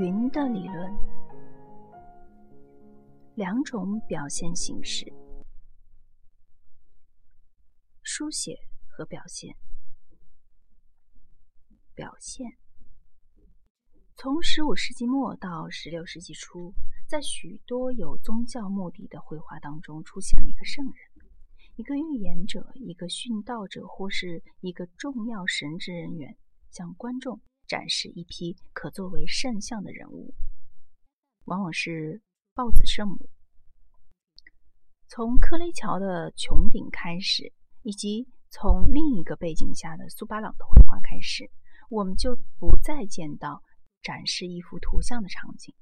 云的理论，两种表现形式：书写和表现。表现从十五世纪末到十六世纪初，在许多有宗教目的的绘画当中，出现了一个圣人，一个预言者，一个殉道者，或是一个重要神职人员，向观众。展示一批可作为圣像的人物，往往是豹子圣母。从科雷桥的穹顶开始，以及从另一个背景下的苏巴朗的绘画开始，我们就不再见到展示一幅图像的场景，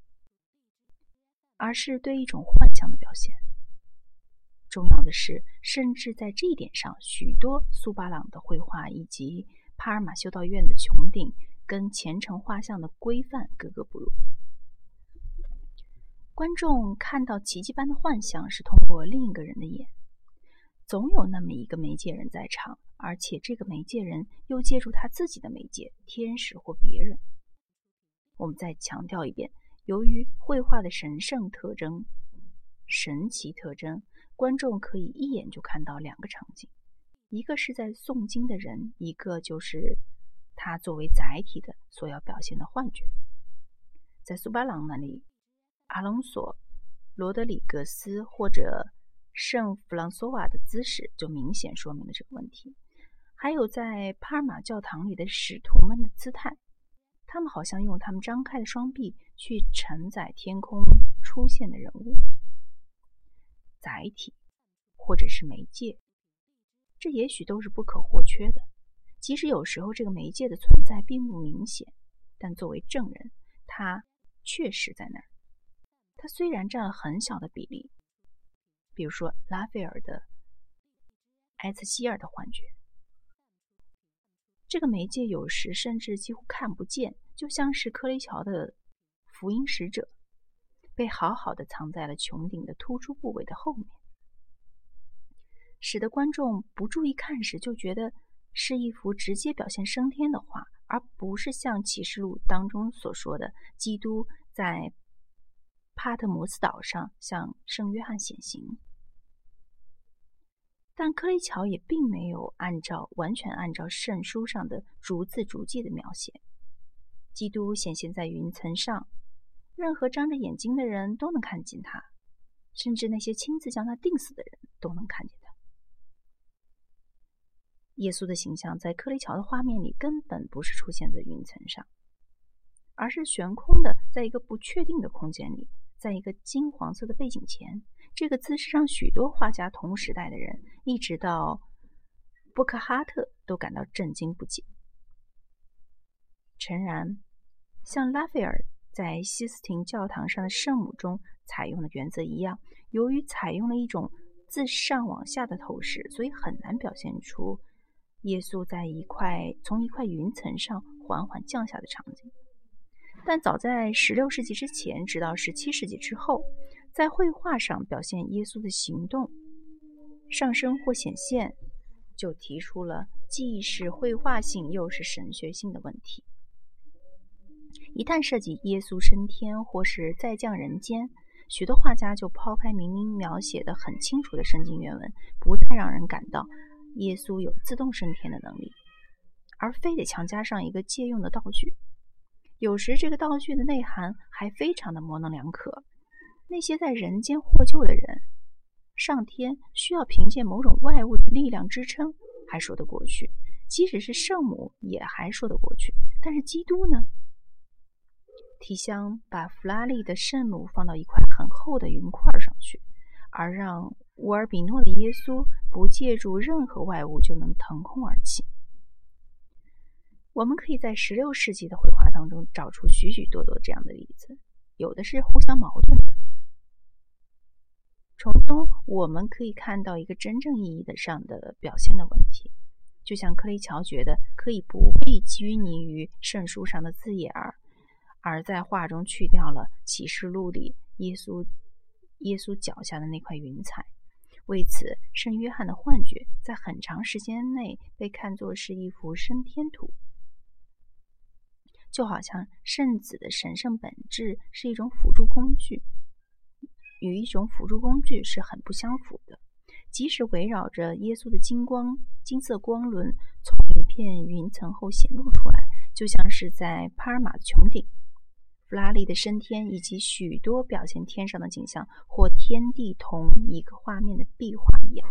而是对一种幻象的表现。重要的是，甚至在这一点上，许多苏巴朗的绘画以及帕尔马修道院的穹顶。跟虔诚画像的规范格格不入。观众看到奇迹般的幻象，是通过另一个人的眼。总有那么一个媒介人在场，而且这个媒介人又借助他自己的媒介——天使或别人。我们再强调一遍：由于绘画的神圣特征、神奇特征，观众可以一眼就看到两个场景：一个是在诵经的人，一个就是。他作为载体的所要表现的幻觉，在苏巴朗那里，阿隆索、罗德里格斯或者圣弗朗索瓦的姿势就明显说明了这个问题。还有在帕尔马教堂里的使徒们的姿态，他们好像用他们张开的双臂去承载天空出现的人物。载体或者是媒介，这也许都是不可或缺的。即使有时候这个媒介的存在并不明显，但作为证人，他确实在那儿。他虽然占了很小的比例，比如说拉斐尔的埃茨希尔的幻觉，这个媒介有时甚至几乎看不见，就像是克雷乔的福音使者，被好好的藏在了穹顶的突出部位的后面，使得观众不注意看时就觉得。是一幅直接表现升天的画，而不是像启示录当中所说的，基督在帕特摩斯岛上向圣约翰显形。但克雷乔也并没有按照完全按照圣书上的逐字逐句的描写，基督显现在云层上，任何张着眼睛的人都能看见他，甚至那些亲自将他钉死的人都能看见他。耶稣的形象在克雷桥的画面里根本不是出现在云层上，而是悬空的，在一个不确定的空间里，在一个金黄色的背景前。这个姿势让许多画家同时代的人，一直到布克哈特都感到震惊不解。诚然，像拉斐尔在西斯廷教堂上的圣母中采用的原则一样，由于采用了一种自上往下的透视，所以很难表现出。耶稣在一块从一块云层上缓缓降下的场景，但早在16世纪之前，直到17世纪之后，在绘画上表现耶稣的行动、上升或显现，就提出了既是绘画性又是神学性的问题。一旦涉及耶稣升天或是再降人间，许多画家就抛开明明描写的很清楚的圣经原文，不再让人感到。耶稣有自动升天的能力，而非得强加上一个借用的道具。有时这个道具的内涵还非常的模棱两可。那些在人间获救的人，上天需要凭借某种外物的力量支撑，还说得过去；即使是圣母，也还说得过去。但是基督呢？提香把弗拉利的圣母放到一块很厚的云块上去，而让乌尔比诺的耶稣。不借助任何外物就能腾空而起。我们可以在16世纪的绘画当中找出许许多多这样的例子，有的是互相矛盾的。从中我们可以看到一个真正意义的上的表现的问题，就像克雷乔觉得可以不必拘泥于圣书上的字眼儿，而在画中去掉了启示录里耶稣耶稣脚下的那块云彩。为此，圣约翰的幻觉在很长时间内被看作是一幅升天图。就好像圣子的神圣本质是一种辅助工具，与一种辅助工具是很不相符的。即使围绕着耶稣的金光、金色光轮从一片云层后显露出来，就像是在帕尔马的穹顶、弗拉利的升天以及许多表现天上的景象或天地同一个画面的壁画一样。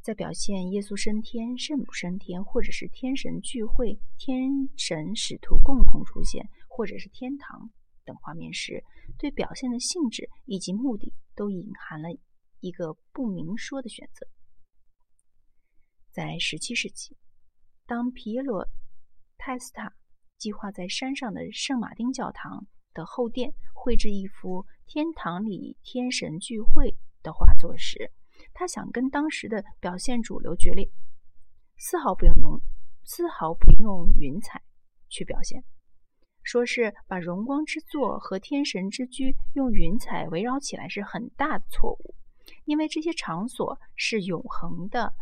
在表现耶稣升天、圣母升天，或者是天神聚会、天神使徒共同出现，或者是天堂等画面时，对表现的性质以及目的都隐含了一个不明说的选择。在17世纪，当皮耶罗·泰斯塔计划在山上的圣马丁教堂的后殿绘制一幅天堂里天神聚会的画作时，他想跟当时的表现主流决裂，丝毫不用用，丝毫不用云彩去表现，说是把荣光之座和天神之居用云彩围绕起来是很大的错误，因为这些场所是永恒的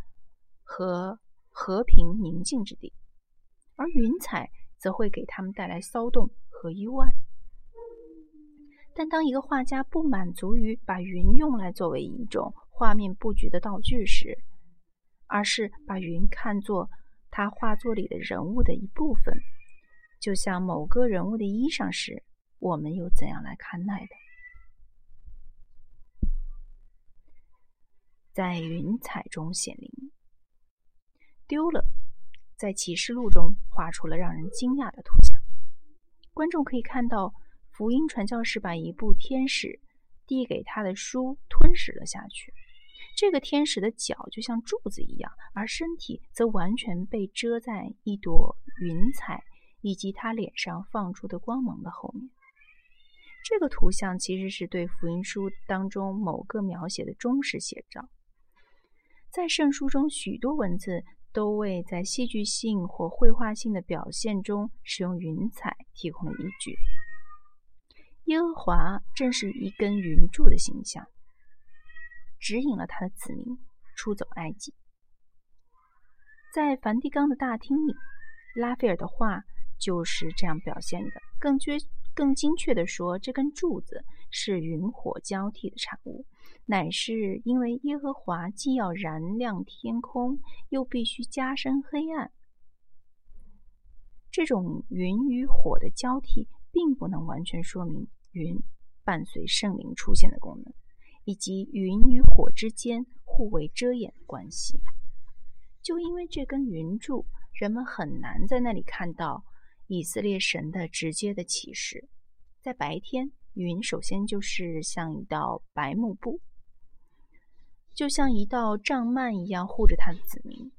和和平宁静之地，而云彩则会给他们带来骚动和意外。但当一个画家不满足于把云用来作为一种画面布局的道具时，而是把云看作他画作里的人物的一部分，就像某个人物的衣裳时，我们又怎样来看待的？在云彩中显灵，丢了，在启示录中画出了让人惊讶的图像。观众可以看到，福音传教士把一部天使递给他的书吞噬了下去。这个天使的脚就像柱子一样，而身体则完全被遮在一朵云彩以及他脸上放出的光芒的后面。这个图像其实是对福音书当中某个描写的忠实写照。在圣书中，许多文字都为在戏剧性或绘画性的表现中使用云彩提供了依据。耶和华正是一根云柱的形象。指引了他的子民出走埃及。在梵蒂冈的大厅里，拉斐尔的画就是这样表现的。更确、更精确地说，这根柱子是云火交替的产物，乃是因为耶和华既要燃亮天空，又必须加深黑暗。这种云与火的交替，并不能完全说明云伴随圣灵出现的功能。以及云与火之间互为遮掩的关系，就因为这根云柱，人们很难在那里看到以色列神的直接的启示。在白天，云首先就是像一道白幕布，就像一道帐幔一样护着他的子民。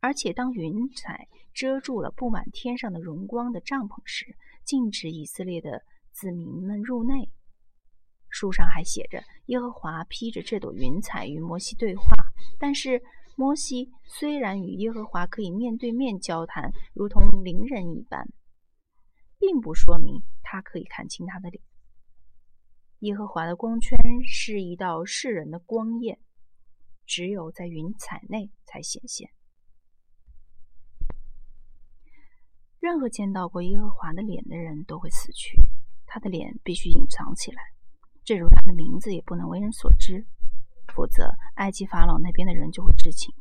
而且，当云彩遮住了布满天上的荣光的帐篷时，禁止以色列的子民们入内。书上还写着，耶和华披着这朵云彩与摩西对话。但是，摩西虽然与耶和华可以面对面交谈，如同邻人一般，并不说明他可以看清他的脸。耶和华的光圈是一道世人的光焰，只有在云彩内才显现。任何见到过耶和华的脸的人都会死去，他的脸必须隐藏起来。正如他的名字也不能为人所知，否则埃及法老那边的人就会知情。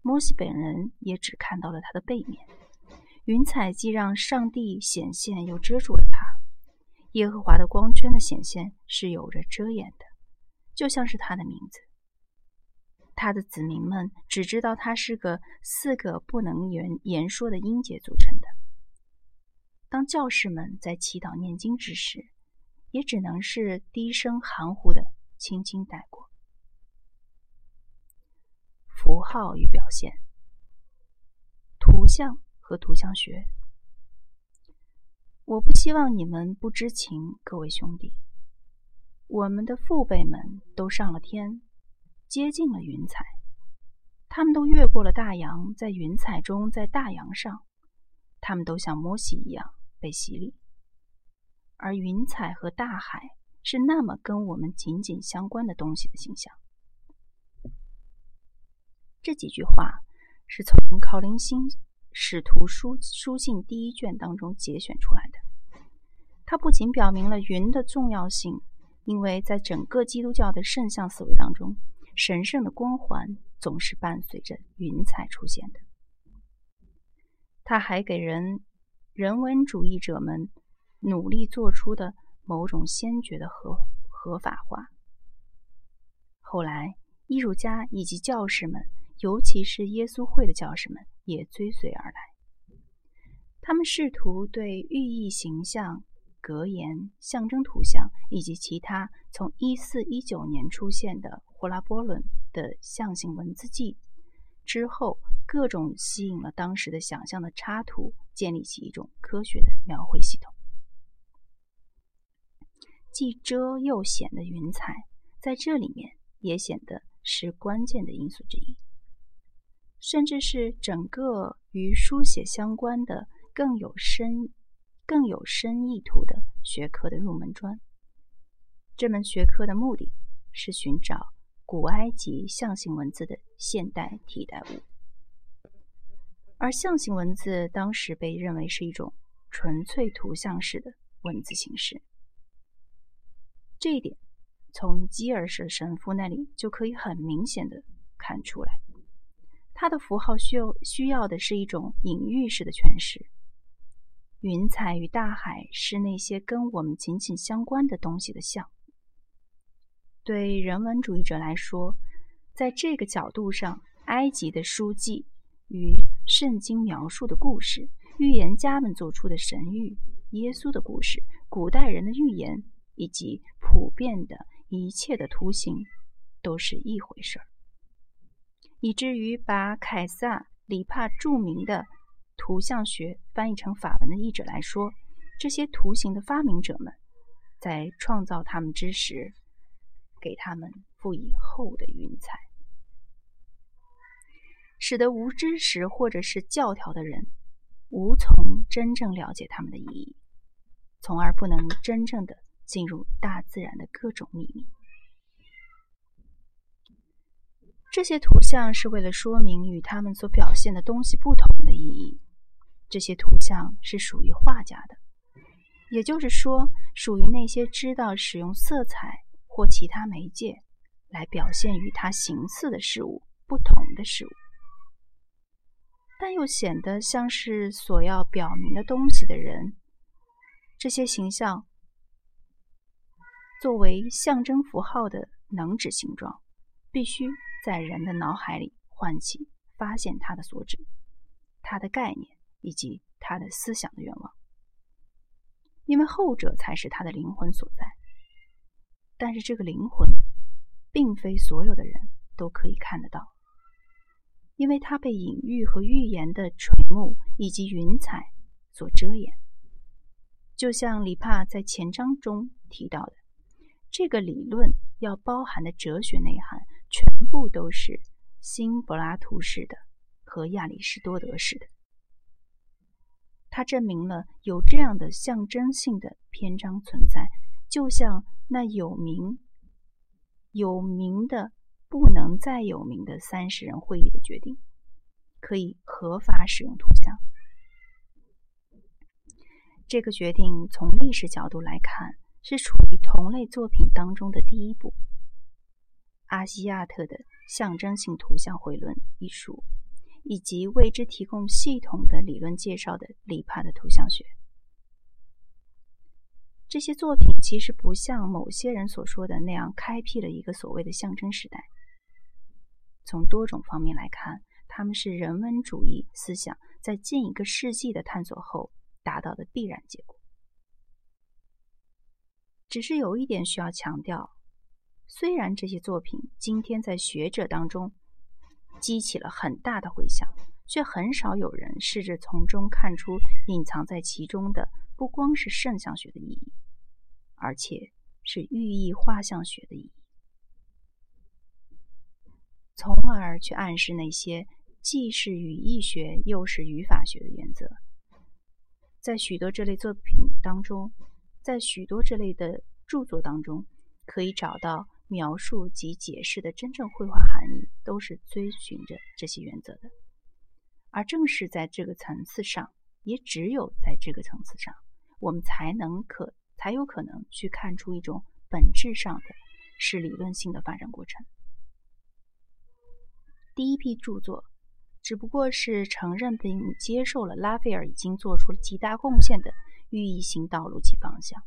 摩西本人也只看到了他的背面。云彩既让上帝显现，又遮住了他。耶和华的光圈的显现是有着遮掩的，就像是他的名字。他的子民们只知道他是个四个不能言言说的音节组成的。当教士们在祈祷念经之时。也只能是低声含糊的轻轻带过。符号与表现，图像和图像学。我不希望你们不知情，各位兄弟。我们的父辈们都上了天，接近了云彩，他们都越过了大洋，在云彩中，在大洋上，他们都像摩西一样被洗礼。而云彩和大海是那么跟我们紧紧相关的东西的形象。这几句话是从考林星使徒书书信第一卷当中节选出来的。它不仅表明了云的重要性，因为在整个基督教的圣像思维当中，神圣的光环总是伴随着云彩出现的。它还给人人文主义者们努力做出的某种先决的合合法化。后来，艺术家以及教士们，尤其是耶稣会的教士们，也追随而来。他们试图对寓意形象。格言、象征图像以及其他从一四一九年出现的霍拉波伦的象形文字记之后，各种吸引了当时的想象的插图，建立起一种科学的描绘系统。既遮又显的云彩，在这里面也显得是关键的因素之一，甚至是整个与书写相关的更有深。更有深意图的学科的入门砖。这门学科的目的是寻找古埃及象形文字的现代替代物，而象形文字当时被认为是一种纯粹图像式的文字形式。这一点从基尔什神父那里就可以很明显的看出来，它的符号需要需要的是一种隐喻式的诠释。云彩与大海是那些跟我们紧紧相关的东西的像。对人文主义者来说，在这个角度上，埃及的书记与圣经描述的故事、预言家们做出的神谕、耶稣的故事、古代人的预言以及普遍的一切的图形，都是一回事儿。以至于把凯撒·里帕著名的。图像学翻译成法文的译者来说，这些图形的发明者们在创造他们之时，给他们赋以厚的云彩，使得无知识或者是教条的人无从真正了解他们的意义，从而不能真正的进入大自然的各种秘密。这些图像是为了说明与他们所表现的东西不同的意义。这些图像是属于画家的，也就是说，属于那些知道使用色彩或其他媒介来表现与它形似的事物不同的事物，但又显得像是所要表明的东西的人。这些形象作为象征符号的能指形状，必须在人的脑海里唤起发现它的所指，它的概念。以及他的思想的愿望，因为后者才是他的灵魂所在。但是这个灵魂，并非所有的人都可以看得到，因为它被隐喻和预言的垂幕以及云彩所遮掩。就像里帕在前章中提到的，这个理论要包含的哲学内涵，全部都是新柏拉图式的和亚里士多德式的。它证明了有这样的象征性的篇章存在，就像那有名、有名的不能再有名的三十人会议的决定，可以合法使用图像。这个决定从历史角度来看，是处于同类作品当中的第一步。阿西亚特的《象征性图像会论》一书。以及为之提供系统的理论介绍的里帕的图像学，这些作品其实不像某些人所说的那样开辟了一个所谓的象征时代。从多种方面来看，他们是人文主义思想在近一个世纪的探索后达到的必然结果。只是有一点需要强调：虽然这些作品今天在学者当中，激起了很大的回响，却很少有人试着从中看出隐藏在其中的不光是圣像学的意义，而且是寓意画像学的意义，从而去暗示那些既是语义学又是语法学的原则。在许多这类作品当中，在许多这类的著作当中，可以找到。描述及解释的真正绘画含义都是遵循着这些原则的，而正是在这个层次上，也只有在这个层次上，我们才能可才有可能去看出一种本质上的是理论性的发展过程。第一批著作只不过是承认并接受了拉斐尔已经做出了极大贡献的寓意性道路及方向，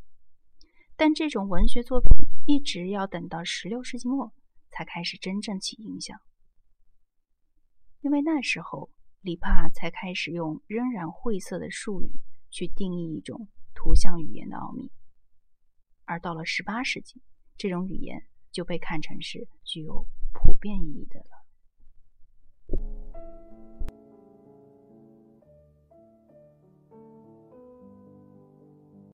但这种文学作品一直要等到十六世纪末才开始真正起影响，因为那时候里帕才开始用仍然晦涩的术语去定义一种图像语言的奥秘，而到了十八世纪，这种语言就被看成是具有普遍意义的了。